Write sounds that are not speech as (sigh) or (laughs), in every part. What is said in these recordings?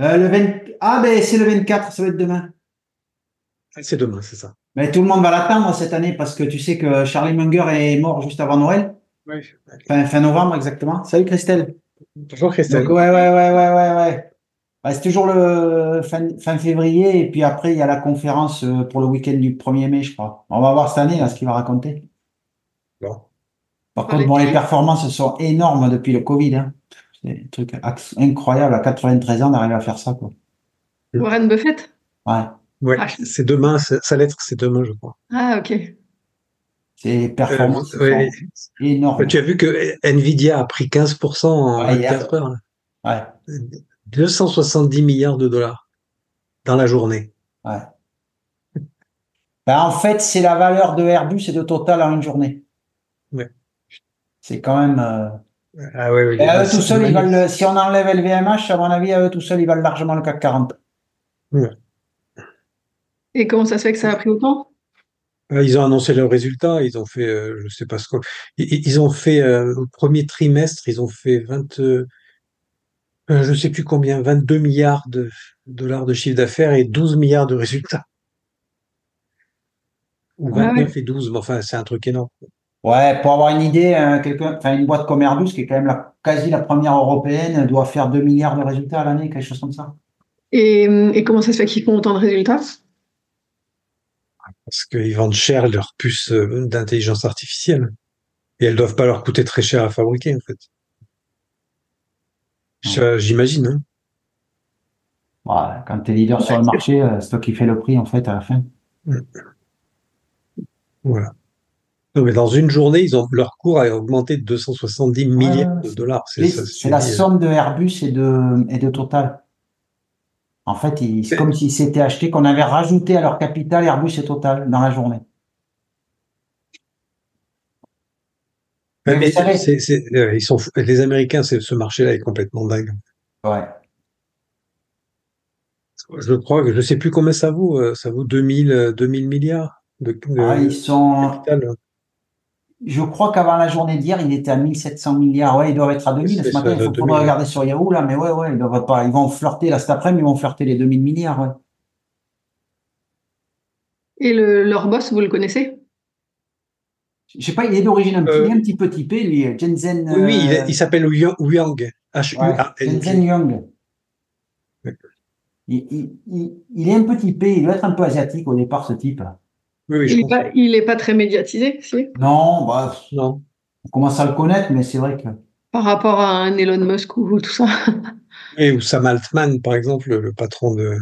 euh, le Ah, ben c'est le 24, ça va être demain. Ah, c'est demain, c'est ça. Mais tout le monde va l'attendre cette année parce que tu sais que Charlie Munger est mort juste avant Noël. Oui. Fin, novembre, exactement. Salut Christelle. Bonjour Christelle. ouais, ouais, ouais, ouais, ouais, ouais. c'est toujours le fin, fin, février et puis après il y a la conférence euh, pour le week-end du 1er mai, je crois. On va voir cette année là ce qu'il va raconter. Bon. Par contre, bon, les performances sont énormes depuis le Covid. Hein. C'est un truc incroyable à 93 ans d'arriver à faire ça. Quoi. Warren Buffett? Ouais. Ouais, ah. c'est demain, sa lettre, c'est demain, je crois. Ah, ok. C'est performance euh, énorme. Tu as vu que Nvidia a pris 15% en 24 heures. Ouais. 270 milliards de dollars dans la journée. Ouais. Ben, en fait, c'est la valeur de Airbus et de Total en une journée. Ouais. C'est quand même. Euh, ah oui, oui. eux tout seuls, ils valent, si on enlève LVMH, à mon avis, à eux tout seuls, ils valent largement le CAC 40. Et comment ça se fait que ça a pris autant? Euh, Ils ont annoncé leurs résultats, ils ont fait, euh, je sais pas ce quoi, ils, ont fait euh, au premier trimestre, ils ont fait 20, euh, je sais plus combien, 22 milliards de dollars de chiffre d'affaires et 12 milliards de résultats. Ou 29 et 12, mais enfin, c'est un truc énorme. Ouais, pour avoir une idée, hein, quelqu'un, enfin, une boîte comme Airbus, qui est quand même la, quasi la première européenne, doit faire 2 milliards de résultats à l'année, quelque chose comme ça. Et, et comment ça se fait qu'ils font autant de résultats? Parce qu'ils vendent cher leurs puces euh, d'intelligence artificielle. Et elles doivent pas leur coûter très cher à fabriquer, en fait. J'imagine. Hein. Ouais, quand tu es leader sur le marché, euh, c'est toi qui fais le prix, en fait, à la fin. Mm. Voilà mais dans une journée, ils ont, leur cours a augmenté de 270 milliards de dollars. C'est la somme de Airbus et de, et de Total. En fait, c'est comme s'ils s'étaient achetés, qu'on avait rajouté à leur capital Airbus et Total dans la journée. mais euh, ils sont, les Américains, ce marché-là est complètement dingue. Ouais. Je crois que je sais plus combien ça vaut. Euh, ça vaut 2000, 2000 milliards de, ah, ils sont, capital. Je crois qu'avant la journée d'hier, il était à 1700 milliards. Ouais, ils doivent être à 2000 ce matin. Il faut pas regarder sur Yahoo, là. Mais ouais, ouais, ils doivent pas. Ils vont flirter, là, cet après-midi, ils vont flirter les 2000 milliards, ouais. Et le, leur boss, vous le connaissez? Je sais pas, il est d'origine un, petit, euh, un petit peu typé, lui, Jensen. Oui, il, euh, s'appelle Yang. Jensen Yang. Il, il, est un peu typé, il doit être un peu asiatique au départ, ce type. Il n'est pas, très médiatisé, si Non, bah, non. On commence à le connaître, mais c'est vrai que. Par rapport à un Elon Musk ou tout ça. (laughs) Et ou Sam Altman, par exemple, le patron de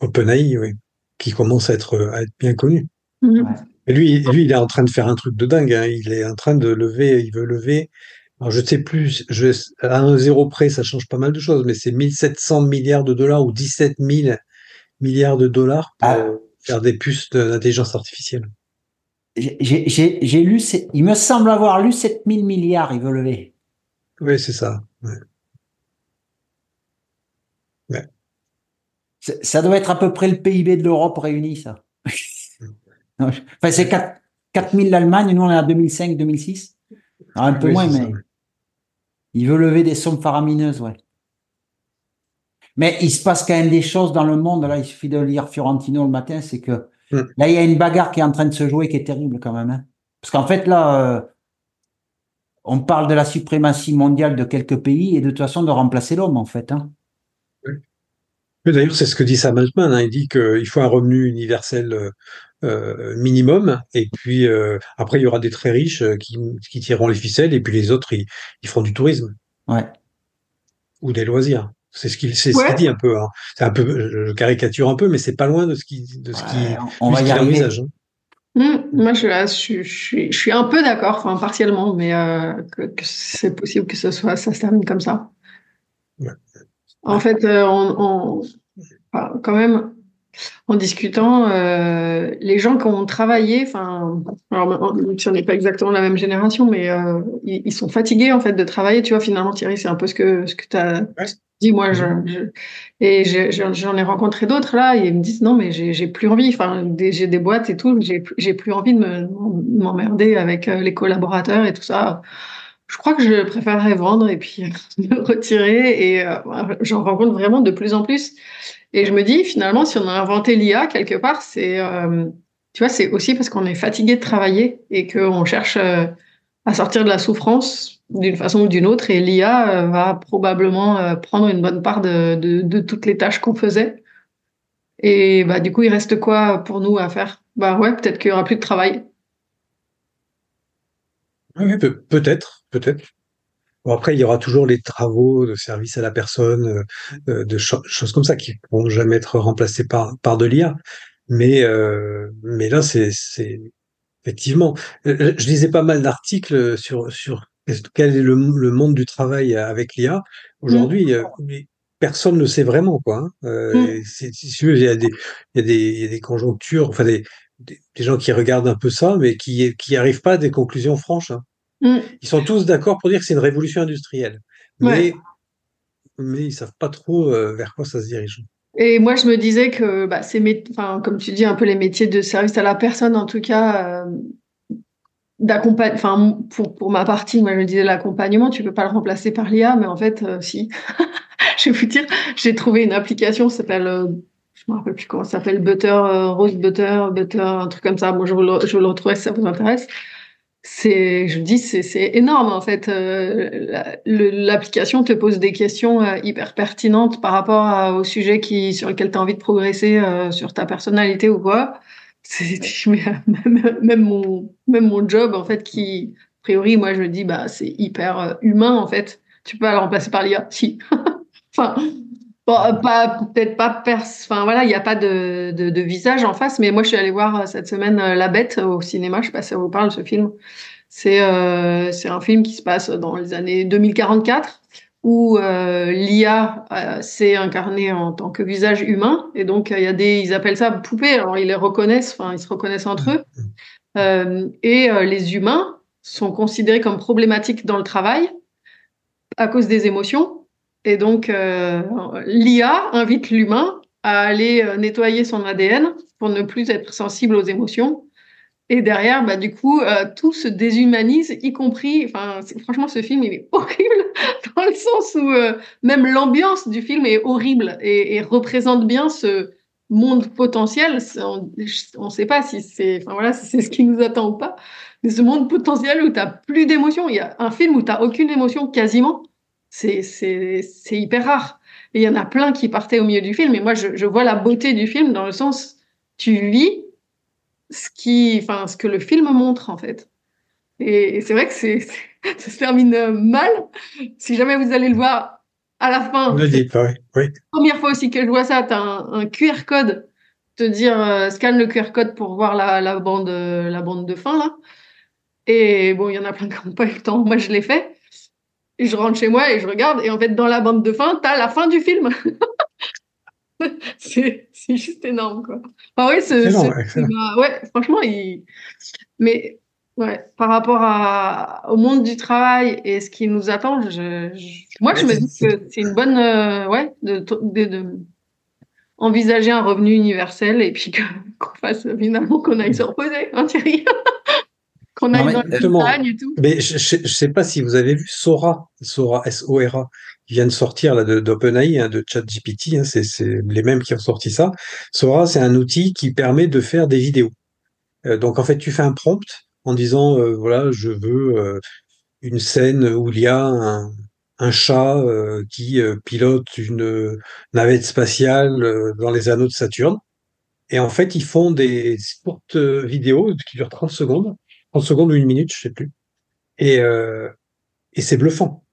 OpenAI, oui, qui commence à être, à être bien connu. Mhm. Et lui, lui, il est en train de faire un truc de dingue. Hein. Il est en train de lever, il veut lever. Alors, je sais plus, je, à un zéro près, ça change pas mal de choses, mais c'est 1700 milliards de dollars ou 17 000 milliards de dollars pour, ah faire des puces d'intelligence artificielle. J'ai lu, il me semble avoir lu 7000 milliards, il veut lever. Oui, c'est ça. Ça doit être à peu près le PIB de l'Europe réuni, ça. (laughs) enfin, c'est 4000 l'Allemagne, nous on est à 2005, 2006. un peu moins, mais il veut lever des sommes faramineuses, ouais. Mais il se passe quand même des choses dans le monde. Là, il suffit de lire Fiorentino le matin, c'est que mm. là, il y a une bagarre qui est en train de se jouer qui est terrible quand même. Hein. Parce qu'en fait, là, euh, on parle de la suprématie mondiale de quelques pays et de toute façon de remplacer l'homme, en fait. Hein. D'ailleurs, c'est ce que dit Sam Altman. Hein. Il dit qu'il faut un revenu universel euh, euh, minimum, et puis après, il y aura des très riches qui, qui, tireront les ficelles, et puis les autres, ils, ils feront du tourisme. Ouais. Ou des loisirs. C'est ce qu'il dit un peu. Hein. C'est un peu, je caricature un peu, mais c'est pas loin de ce qui, de ce qui, on va y arriver. Hein. Mmh, moi, je, je, je, suis un peu d'accord, enfin partiellement, mais euh, que, c'est possible que ce soit, ça se termine comme ça. En fait, euh, on, quand même, en discutant, les gens qui ont travaillé, enfin, alors si on n'est pas exactement la même génération, mais ils, sont fatigués en fait de travailler. Tu vois, finalement, Thierry, c'est un peu ce que ce que tu as dit. Moi, je, et j'en ai rencontré d'autres là, et ils me disent non, mais j'ai plus envie. Enfin, j'ai des boîtes et tout, j'ai plus envie de m'emmerder avec les collaborateurs et tout ça je crois que je préférerais vendre et puis (laughs) me retirer. Et euh, j'en rencontre vraiment de plus en plus. Et je me dis, finalement, si on a inventé l'IA quelque part, c'est, euh, tu vois, c'est aussi parce qu'on est fatigué de travailler et qu'on cherche euh, à sortir de la souffrance d'une façon ou d'une autre. Et l'IA va probablement prendre une bonne part de, toutes les tâches qu'on faisait. Et bah, du coup, il reste quoi pour nous à faire? Bah peut-être qu'il y aura plus de travail. Peut-être, peut-être. Après, il y aura toujours les travaux de service à la personne, euh, euh, de choses comme ça qui ne pourront jamais être remplacés par, de l'IA. Mais, euh, là, c'est, c'est effectivement. Je lisais pas mal d'articles sur, sur quel est le, le monde du travail avec l'IA. Aujourd'hui, mmh. personne ne sait vraiment quoi. Hein. Mmh. il y a des, il y a des, il y a des conjonctures, enfin des, des, gens qui regardent un peu ça, mais qui qui arrivent pas à des conclusions franches. Hein. Mm. Ils sont tous d'accord pour dire que c'est une révolution industrielle, mais mais ils savent pas trop euh, vers quoi ça se dirige. Et moi, je me disais que bah, c'est, comme tu dis, un peu les métiers de service à la personne, en tout cas, euh, d'accompagner. Enfin, pour, pour ma partie, moi, je me disais l'accompagnement, tu peux pas le remplacer par l'IA, mais en fait, euh, si. (laughs) je vais vous dire, j'ai trouvé une application, s'appelle je me rappelle plus comment ça s'appelle, Butter, euh, Rose Butter, Butter, un truc comme ça. Moi, je vous le, je vous le retrouve si ça vous intéresse. C'est, je dis, c'est, c'est énorme en fait. Euh, l'application te pose des questions euh, hyper pertinentes par rapport au sujet qui, sur lequel tu as envie de progresser, sur ta personnalité ou quoi. (laughs) Même, même, mon, même mon job en fait, qui, a priori, moi, je dis, bah, c'est hyper humain en fait. Tu peux le remplacer par l'IA, si. (laughs) enfin, Bon, euh, pas peut-être pas pers enfin voilà, il n'y a pas de, de, de, visage en face, mais moi je suis allée voir euh, cette semaine euh, La Bête au cinéma. Je sais pas si ça vous parle ce film. C'est euh, c'est un film qui se passe dans les années 2044 où euh, l'IA euh, s'est incarnée en tant que visage humain et donc il y a des ils appellent ça poupées. Alors ils les reconnaissent, enfin ils se reconnaissent entre eux. et les humains sont considérés comme problématiques dans le travail à cause des émotions et donc, euh, l'IA invite l'humain à aller euh, nettoyer son ADN pour ne plus être sensible aux émotions. Et derrière, bah, du coup, euh, tout se déshumanise, y compris, enfin, franchement, ce film, il est (laughs) horrible dans le sens où même l'ambiance du film est horrible et, et, représente bien ce monde potentiel. On ne sait pas si c'est, enfin voilà, si c'est ce qui nous attend ou pas, mais ce monde potentiel où tu n'as plus d'émotions. Il y a un film où tu n'as aucune émotion quasiment c'est hyper rare. Et il y en a plein qui partaient au milieu du film. Et moi, je, je vois la beauté du film dans le sens, tu vis ce qui, enfin, ce que le film montre en fait. Et, c'est vrai que c'est, (laughs) ça se termine mal. Si jamais vous allez le voir à la fin. Ne dites pas, oui. Première fois aussi que je vois ça, tu as un, QR code, te dire euh, scanne le QR code pour voir la, la, bande, la bande de fin là. Et bon, il y en a plein qui n'ont pas eu le temps. Moi, je l'ai fait. Et je rentre chez moi et je regarde, et en fait, dans la bande de fin, t'as la fin du film. (laughs) (laughs) c'est juste énorme, quoi. Ah oui, c'est ouais, franchement, il... mais ouais, par rapport à, au monde du travail et ce qui nous attend, je, moi, je me dis que c'est une bonne, euh, ouais, de, de, envisager un revenu universel et puis (laughs) qu'on fasse finalement qu'on aille se reposer, hein, Thierry (laughs) qu'on a dans les et tout. Mais je ne sais pas si vous avez vu Sora, Sora, S-O-R-A, qui vient de sortir là d'OpenAI, hein, de ChatGPT, hein, c'est les mêmes qui ont sorti ça. Sora, c'est un outil qui permet de faire des vidéos. Euh, donc en fait, tu fais un prompt en disant, euh, voilà, je veux euh, une scène où il y a un, un chat qui pilote une navette spatiale dans les anneaux de Saturne. Et en fait, ils font des courtes vidéos qui durent 30 secondes 30 secondes ou une minute, je sais plus. Et, euh, et c'est bluffant.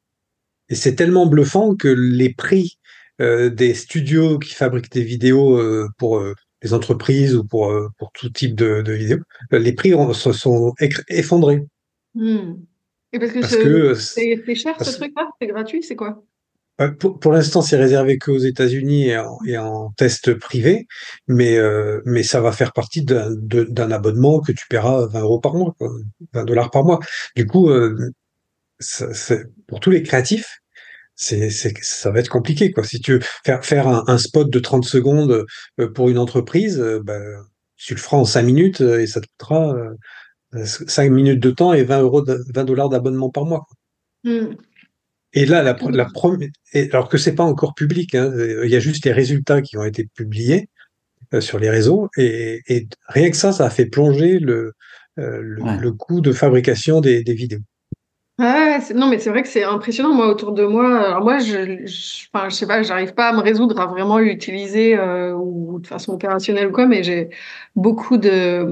Et c'est tellement bluffant que les prix euh, des studios qui fabriquent des vidéos euh, pour les entreprises ou pour, pour tout type de, de vidéos, les prix se sont effondrés. Hmm. Et parce que, c'est cher ce truc-là? C'est gratuit C'est quoi? Euh, pour, l'instant, c'est réservé qu'aux États-Unis et, en test privé, mais, euh, mais ça va faire partie d'un abonnement que tu paieras 20 euros par mois, 20 dollars par mois. Du coup, euh, pour tous les créatifs, c'est, ça va être compliqué. Quoi. Si tu veux faire, faire un, spot de 30 secondes pour une entreprise, ben, tu le feras en 5 minutes et ça te coûtera 5 minutes de temps et 20 euros, 20 dollars d'abonnement par mois. Mmh. Et là, la, la première, alors que c'est pas encore public, hein, il y a juste les résultats qui ont été publiés euh, sur les réseaux, et, et, rien que ça, ça a fait plonger le, euh, le, coût de fabrication des, des vidéos. Non, mais c'est vrai que c'est impressionnant. Moi, autour de moi, alors moi, je, enfin, je sais pas, j'arrive pas à me résoudre à vraiment l'utiliser euh, ou de façon opérationnelle ou quoi, mais j'ai beaucoup de,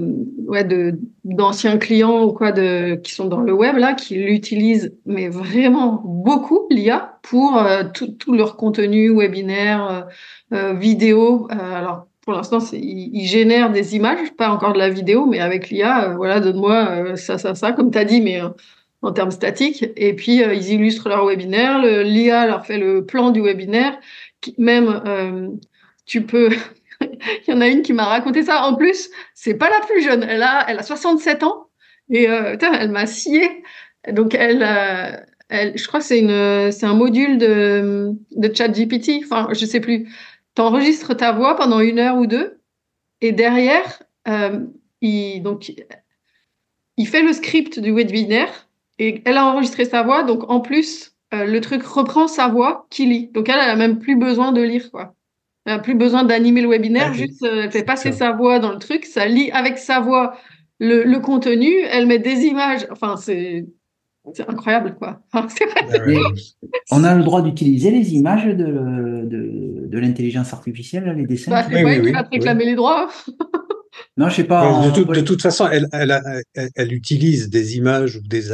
ouais, de d'anciens clients ou quoi de qui sont dans le web là, qui l'utilisent, mais vraiment beaucoup l'IA pour euh, tout, tout, leur contenu webinaire, euh, euh vidéo. alors pour l'instant, ils, génèrent des images, pas encore de la vidéo, mais avec l'IA, voilà, donne-moi ça, ça, ça, comme tu as dit, mais en termes statiques. Et puis, euh, ils illustrent leur webinaire. L'IA leur fait le plan du webinaire. même, euh, tu peux... (laughs) Il y en a une qui m'a raconté ça. En plus, c'est pas la plus jeune. Elle a, elle a 67 ans. Et euh, elle m'a scié. Donc, elle, elle, je crois que c'est c'est un module de, de chat GPT. Enfin, je sais plus. Tu enregistres ta voix pendant une heure ou deux. Et derrière, il, donc, il fait le script du webinaire et elle a enregistré sa voix, donc en plus, euh, le truc reprend sa voix qui lit. Donc elle, elle a même plus besoin de lire, quoi. Elle a plus besoin d'animer le webinaire, juste euh, elle fait passer sa voix dans le truc, ça lit avec sa voix le, le contenu, elle met des images. Enfin, c'est c'est incroyable, quoi. (laughs) Enfin, vrai. on a le droit d'utiliser les images de, de, de l'intelligence artificielle, les dessins. Bah, c'est pas qui va te réclamer les droits. (laughs) Non, je sais pas. De, toute façon, elle, elle, elle, utilise des images ou des,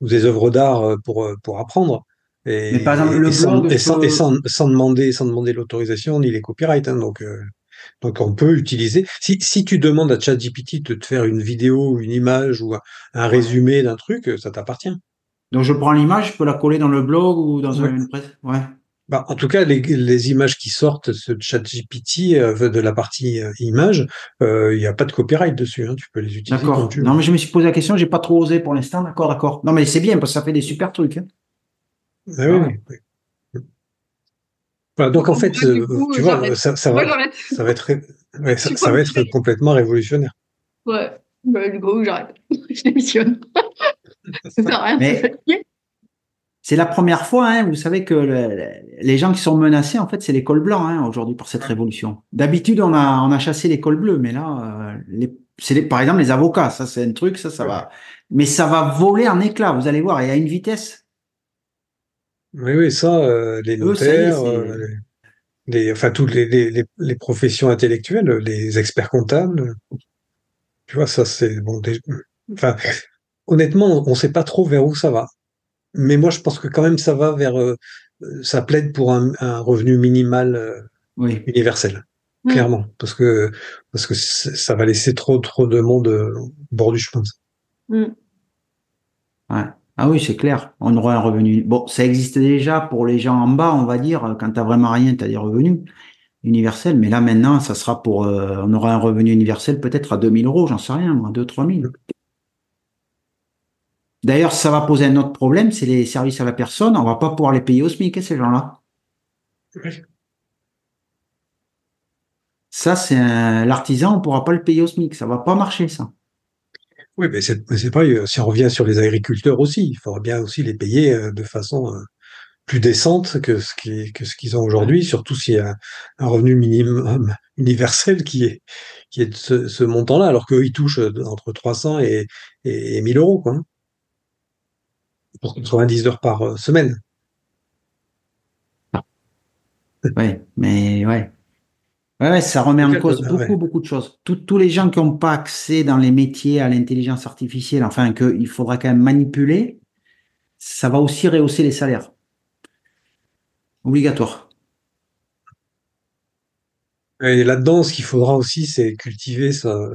ou des œuvres d'art euh, pour, euh, pour apprendre. Et, Mais par exemple, le sans, et, sans, sans, demander, sans demander l'autorisation ni les copyrights. Hein, donc, euh, donc, on peut utiliser. Si, si tu demandes à ChatGPT de te faire une vidéo, une image ou un résumé d'un truc, ça t'appartient. Donc, je prends l'image, je peux la coller dans le blog ou dans une presse? Ouais. Bah, en tout cas, les, les, images qui sortent de ChatGPT euh, de la partie euh, image, euh, il n'y a pas de copyright dessus. Hein, tu peux les utiliser. D'accord. Non, mais je me suis posé la question, j'ai pas trop osé pour l'instant. D'accord, d'accord. Non, mais c'est bien parce que ça fait des super trucs. Hein. Ah, oui, oui. Voilà, donc en fait, tu vois, ça, ça, va, ça, va, être, ouais, ça, ça va être complètement révolutionnaire. Ouais, bah, du coup, j'arrête. (laughs) je démissionne. (laughs) ça sert à rien. Mais (laughs) c'est la première fois, hein, vous savez que les gens qui sont menacés, en fait, c'est l'école blanc hein, aujourd'hui pour cette révolution. D'habitude, on a, on a chassé l'école bleue, mais là, euh, les, par exemple les avocats, ça c'est un truc, ça, ça va. Mais ça va voler en éclats, vous allez voir, et à une vitesse. Oui, oui, ça, euh, les notaires, euh, les, enfin toutes les, les, les, professions intellectuelles, les experts comptables, tu vois, ça c'est bon. enfin, honnêtement, on ne sait pas trop vers où ça va mais moi, je pense que quand même, ça va vers, euh, ça plaide pour un, revenu minimal euh, universel, clairement, parce que parce que ça va laisser trop trop de monde euh, au bord du chemin. Mm. Ouais. Ah oui, c'est clair. On aura un revenu. Bon, ça existe déjà pour les gens en bas, on va dire. Quand t'as vraiment rien, t'as des revenus universels. Mais là, maintenant, ça sera pour, on aura un revenu universel peut-être à 2000 euros, j'en sais rien, 2 3000. D'ailleurs, ça va poser un autre problème, c'est les services à la personne. On va pas pouvoir les payer au SMIC, hein, ces gens-là. Ça, c'est l'artisan, on pourra pas le payer au SMIC. Ça va pas marcher, ça. Oui, mais c'est pas. Si on revient sur les agriculteurs aussi, il faudra bien aussi les payer euh, de façon euh, plus décente que ce qu'ils ont aujourd'hui, surtout s'il y a un revenu minimum universel qui est qui est de ce, montant-là, alors qu'eux ils touchent entre 300 et, et 1000 euros, quoi pour 90 heures par euh, semaine. Oui, mais ouais. Ouais, ça remet en cause beaucoup, beaucoup de choses. tous les gens qui n'ont pas accès dans les métiers à l'intelligence artificielle, enfin, qu'il faudra quand même manipuler, ça va aussi rehausser les salaires. Obligatoire. Et là-dedans, ce qu'il faudra aussi, c'est cultiver son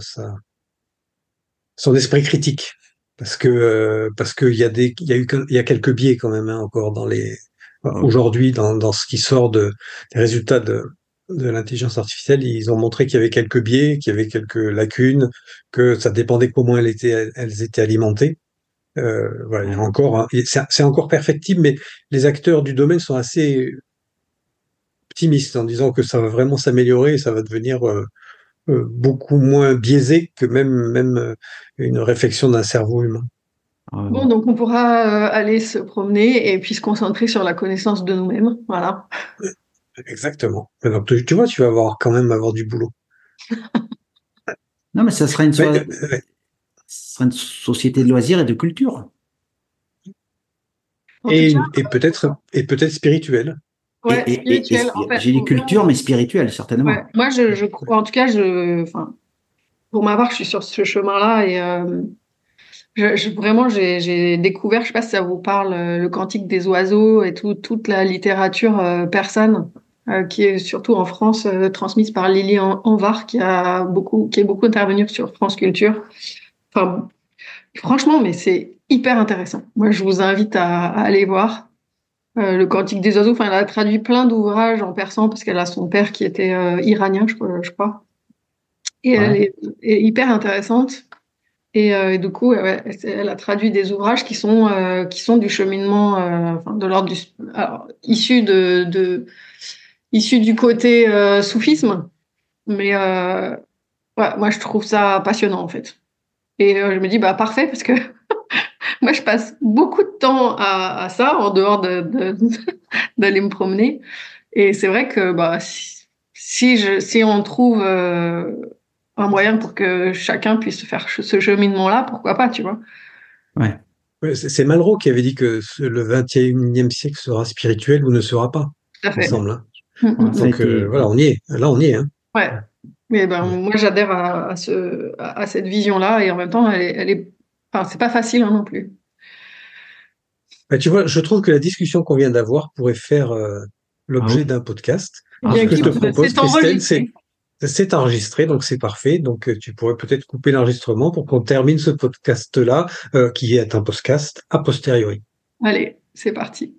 esprit critique parce que euh, parce qu'il y a des il y a eu il y a quelques biais quand même hein, encore dans les Aujourd'hui, dans, dans ce qui sort de, des résultats de, de l'intelligence artificielle, ils ont montré qu'il y avait quelques biais, qu'il y avait quelques lacunes, que ça dépendait comment elles étaient, elles étaient alimentées. Euh, voilà, encore, hein, c'est encore perfectible, mais les acteurs du domaine sont assez optimistes en disant que ça va vraiment s'améliorer et ça va devenir euh, beaucoup moins biaisé que même, même euh, une réflexion d'un cerveau humain. Ah bon, donc on pourra euh, aller se promener et puis se concentrer sur la connaissance de nous-mêmes. Voilà. Exactement. Donc tu vois, tu vas avoir quand même avoir du boulot. (laughs) non, mais ça sera une, une société de loisirs et de culture. Et, et peut-être et peut-être spirituelle. Ouais, spirituelle. J'ai dit culture, mais spirituelle, certainement. moi, je, je crois, en tout cas, je, enfin, pour ma part, je suis sur ce chemin-là et euh, je, vraiment, j'ai découvert, je sais pas si ça vous parle, euh, le cantique des oiseaux et tout, toute la littérature euh, persane euh, qui est surtout en France transmise par Lily Anvar, qui a beaucoup, qui est beaucoup intervenue sur France Culture. Enfin, franchement, mais c'est hyper intéressant. Moi, je vous invite à aller voir. Euh, le Cantique des oiseaux. Enfin, elle a traduit plein d'ouvrages en persan parce qu'elle a son père qui était euh, iranien, je, crois. Et elle est, hyper intéressante. Et, euh, du coup, elle a traduit des ouvrages qui sont qui sont du cheminement, enfin, de l'ordre du, issu de, de issu du côté soufisme. Mais ouais, moi, je trouve ça passionnant en fait. Et je me dis bah parfait parce que moi, je passe beaucoup de temps à, ça, en dehors (laughs) d'aller me promener. Et c'est vrai que bah, si, je, si on trouve euh, un moyen pour que chacun puisse faire ce cheminement-là, pourquoi pas, tu vois? Ouais. C'est Malraux qui avait dit que le 21e siècle sera spirituel ou ne sera pas. Tout à fait. Ensemble, hein. mm, mm. Donc euh, voilà, on y est. Là, on y est. Hein. Ouais. Mais ben, moi, j'adhère à, ce, à, cette vision-là et en même temps, elle elle est Enfin, c'est pas facile hein, non plus. Bah, tu vois, je trouve que la discussion qu'on vient d'avoir pourrait faire euh, l'objet ah d'un podcast. Ce que je te propose, Christelle, c'est c'est enregistré, donc c'est parfait. Donc euh, tu pourrais peut-être couper l'enregistrement pour qu'on termine ce podcast-là, euh, qui est un podcast a posteriori. Allez, c'est parti.